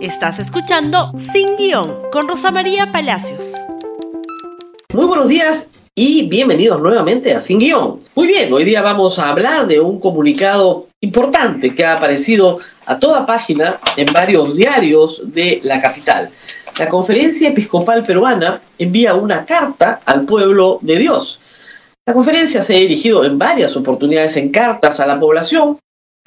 Estás escuchando Sin Guión con Rosa María Palacios. Muy buenos días y bienvenidos nuevamente a Sin Guión. Muy bien, hoy día vamos a hablar de un comunicado importante que ha aparecido a toda página en varios diarios de la capital. La Conferencia Episcopal Peruana envía una carta al pueblo de Dios. La conferencia se ha dirigido en varias oportunidades en cartas a la población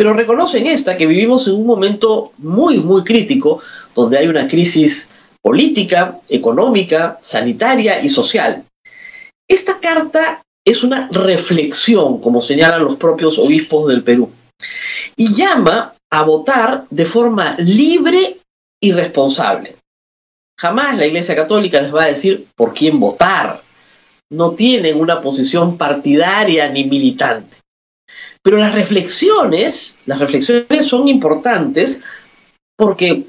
pero reconoce en esta que vivimos en un momento muy, muy crítico, donde hay una crisis política, económica, sanitaria y social. Esta carta es una reflexión, como señalan los propios obispos del Perú, y llama a votar de forma libre y responsable. Jamás la Iglesia Católica les va a decir por quién votar. No tienen una posición partidaria ni militante. Pero las reflexiones, las reflexiones son importantes porque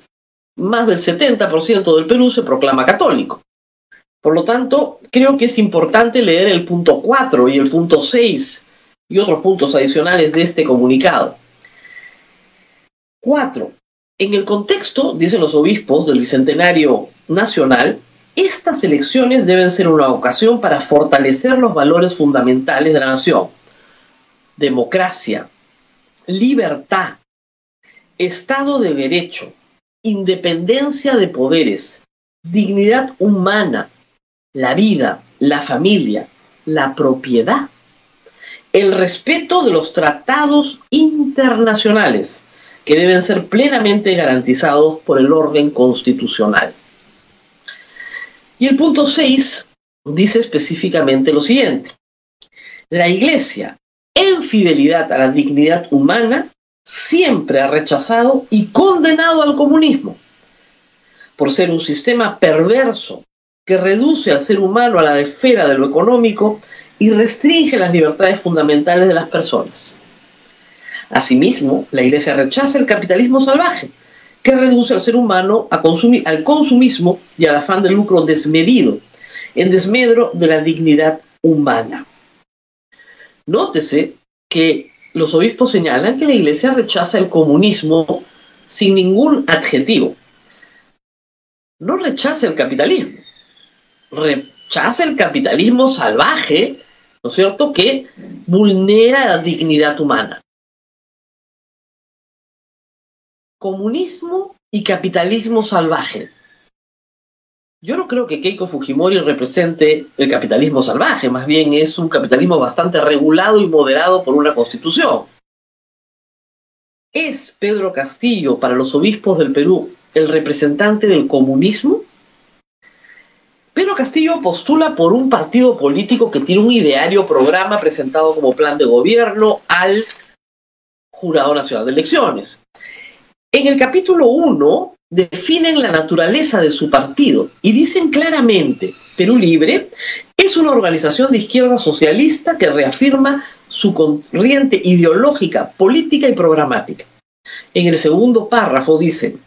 más del 70% del Perú se proclama católico. Por lo tanto, creo que es importante leer el punto 4 y el punto 6 y otros puntos adicionales de este comunicado. 4. En el contexto, dicen los obispos del Bicentenario Nacional, estas elecciones deben ser una ocasión para fortalecer los valores fundamentales de la nación democracia, libertad, Estado de Derecho, independencia de poderes, dignidad humana, la vida, la familia, la propiedad, el respeto de los tratados internacionales que deben ser plenamente garantizados por el orden constitucional. Y el punto 6 dice específicamente lo siguiente. La Iglesia fidelidad a la dignidad humana, siempre ha rechazado y condenado al comunismo por ser un sistema perverso que reduce al ser humano a la esfera de lo económico y restringe las libertades fundamentales de las personas. Asimismo, la Iglesia rechaza el capitalismo salvaje, que reduce al ser humano al consumismo y al afán de lucro desmedido, en desmedro de la dignidad humana. Nótese que los obispos señalan que la Iglesia rechaza el comunismo sin ningún adjetivo. No rechaza el capitalismo, rechaza el capitalismo salvaje, ¿no es cierto?, que vulnera la dignidad humana. Comunismo y capitalismo salvaje. Yo no creo que Keiko Fujimori represente el capitalismo salvaje, más bien es un capitalismo bastante regulado y moderado por una constitución. ¿Es Pedro Castillo para los obispos del Perú el representante del comunismo? Pedro Castillo postula por un partido político que tiene un ideario programa presentado como plan de gobierno al Jurado Nacional de Elecciones. En el capítulo 1 definen la naturaleza de su partido y dicen claramente, Perú Libre es una organización de izquierda socialista que reafirma su corriente ideológica, política y programática. En el segundo párrafo dicen,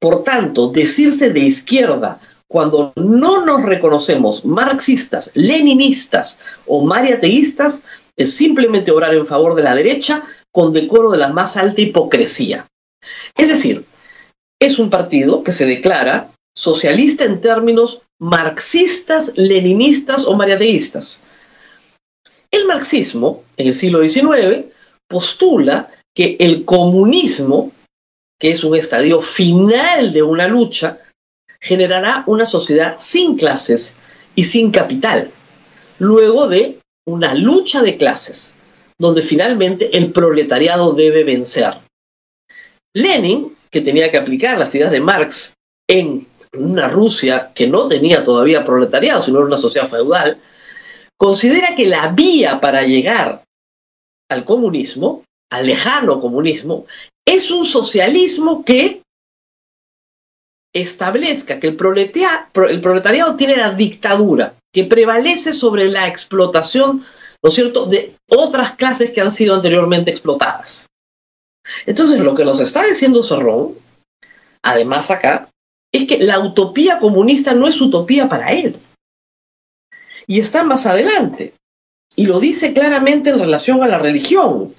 por tanto, decirse de izquierda cuando no nos reconocemos marxistas, leninistas o mariateístas es simplemente obrar en favor de la derecha con decoro de la más alta hipocresía. Es decir, es un partido que se declara socialista en términos marxistas, leninistas o mariateístas. El marxismo, en el siglo XIX, postula que el comunismo, que es un estadio final de una lucha, generará una sociedad sin clases y sin capital, luego de una lucha de clases, donde finalmente el proletariado debe vencer. Lenin que tenía que aplicar las ideas de Marx en una Rusia que no tenía todavía proletariado, sino una sociedad feudal, considera que la vía para llegar al comunismo, al lejano comunismo, es un socialismo que establezca que el, el proletariado tiene la dictadura, que prevalece sobre la explotación, ¿no es cierto?, de otras clases que han sido anteriormente explotadas. Entonces, lo que nos está diciendo Cerrón, además acá, es que la utopía comunista no es utopía para él. Y está más adelante. Y lo dice claramente en relación a la religión.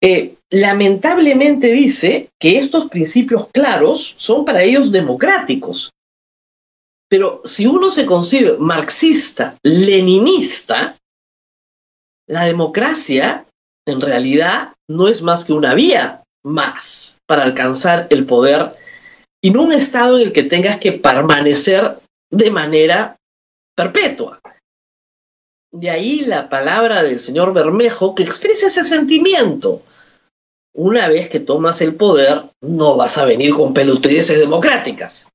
Eh, lamentablemente dice que estos principios claros son para ellos democráticos. Pero si uno se considera marxista, leninista, la democracia en realidad no es más que una vía más para alcanzar el poder y no un estado en el que tengas que permanecer de manera perpetua. De ahí la palabra del señor Bermejo que expresa ese sentimiento. Una vez que tomas el poder, no vas a venir con pelutrices democráticas.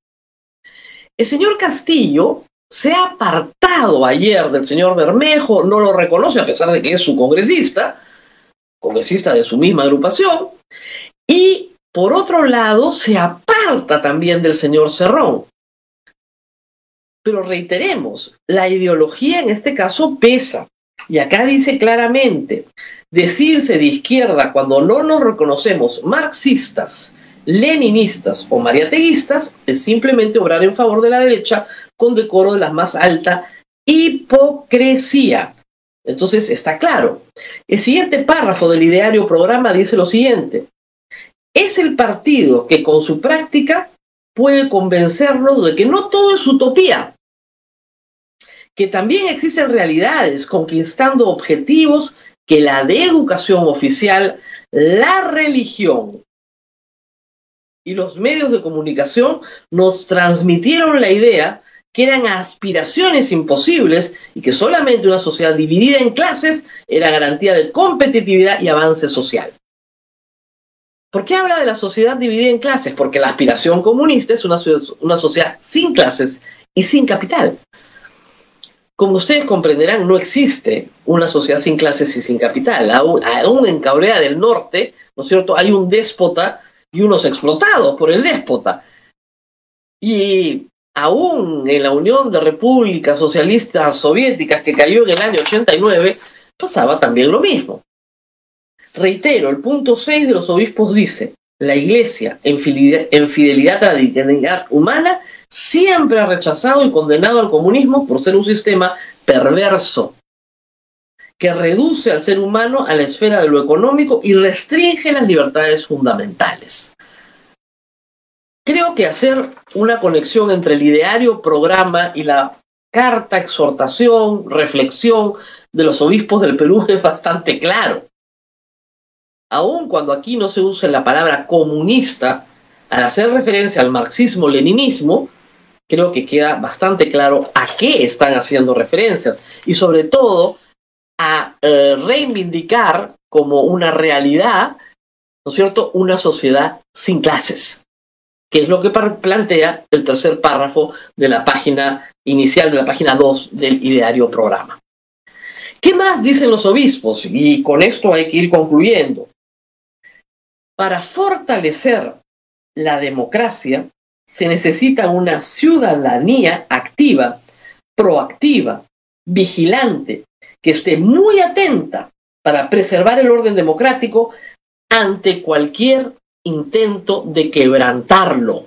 El señor Castillo se ha apartado ayer del señor Bermejo, no lo reconoce a pesar de que es su congresista, congresista de su misma agrupación, y por otro lado se aparta también del señor Cerrón. Pero reiteremos, la ideología en este caso pesa. Y acá dice claramente, decirse de izquierda cuando no nos reconocemos marxistas, leninistas o mariateguistas es simplemente obrar en favor de la derecha con decoro de la más alta hipocresía. Entonces está claro. El siguiente párrafo del ideario programa dice lo siguiente. Es el partido que con su práctica puede convencernos de que no todo es utopía, que también existen realidades conquistando objetivos que la de educación oficial, la religión y los medios de comunicación nos transmitieron la idea que eran aspiraciones imposibles y que solamente una sociedad dividida en clases era garantía de competitividad y avance social. ¿Por qué habla de la sociedad dividida en clases? Porque la aspiración comunista es una, una sociedad sin clases y sin capital. Como ustedes comprenderán, no existe una sociedad sin clases y sin capital. Aún, en Corea del Norte, ¿no es cierto?, hay un déspota y unos explotados por el déspota. Y aún en la Unión de Repúblicas Socialistas Soviéticas que cayó en el año 89, pasaba también lo mismo. Reitero, el punto 6 de los obispos dice, la Iglesia, en fidelidad a la dignidad humana, siempre ha rechazado y condenado al comunismo por ser un sistema perverso que reduce al ser humano a la esfera de lo económico y restringe las libertades fundamentales. Creo que hacer una conexión entre el ideario programa y la carta, exhortación, reflexión de los obispos del Perú es bastante claro. Aun cuando aquí no se usa la palabra comunista, al hacer referencia al marxismo-leninismo, creo que queda bastante claro a qué están haciendo referencias y sobre todo a eh, reivindicar como una realidad, ¿no es cierto?, una sociedad sin clases, que es lo que plantea el tercer párrafo de la página inicial, de la página 2 del ideario programa. ¿Qué más dicen los obispos? Y con esto hay que ir concluyendo. Para fortalecer la democracia, se necesita una ciudadanía activa, proactiva, vigilante, que esté muy atenta para preservar el orden democrático ante cualquier intento de quebrantarlo.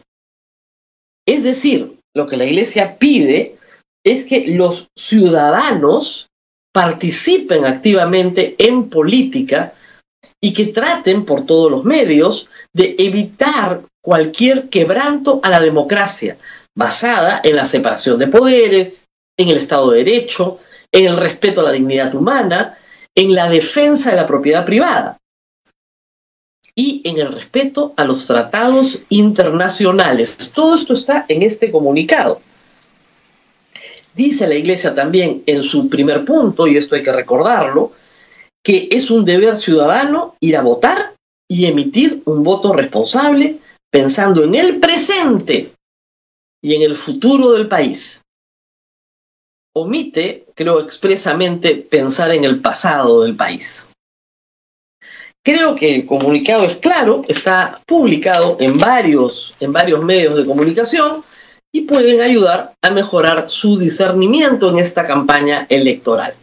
Es decir, lo que la Iglesia pide es que los ciudadanos participen activamente en política y que traten por todos los medios de evitar cualquier quebranto a la democracia, basada en la separación de poderes, en el Estado de Derecho, en el respeto a la dignidad humana, en la defensa de la propiedad privada y en el respeto a los tratados internacionales. Todo esto está en este comunicado. Dice la Iglesia también en su primer punto, y esto hay que recordarlo, que es un deber ciudadano ir a votar y emitir un voto responsable pensando en el presente y en el futuro del país. Omite, creo expresamente, pensar en el pasado del país. Creo que el comunicado es claro, está publicado en varios, en varios medios de comunicación y pueden ayudar a mejorar su discernimiento en esta campaña electoral.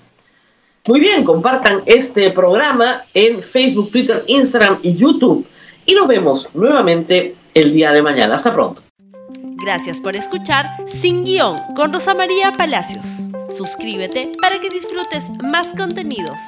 Muy bien, compartan este programa en Facebook, Twitter, Instagram y YouTube y nos vemos nuevamente el día de mañana. Hasta pronto. Gracias por escuchar Sin Guión con Rosa María Palacios. Suscríbete para que disfrutes más contenidos.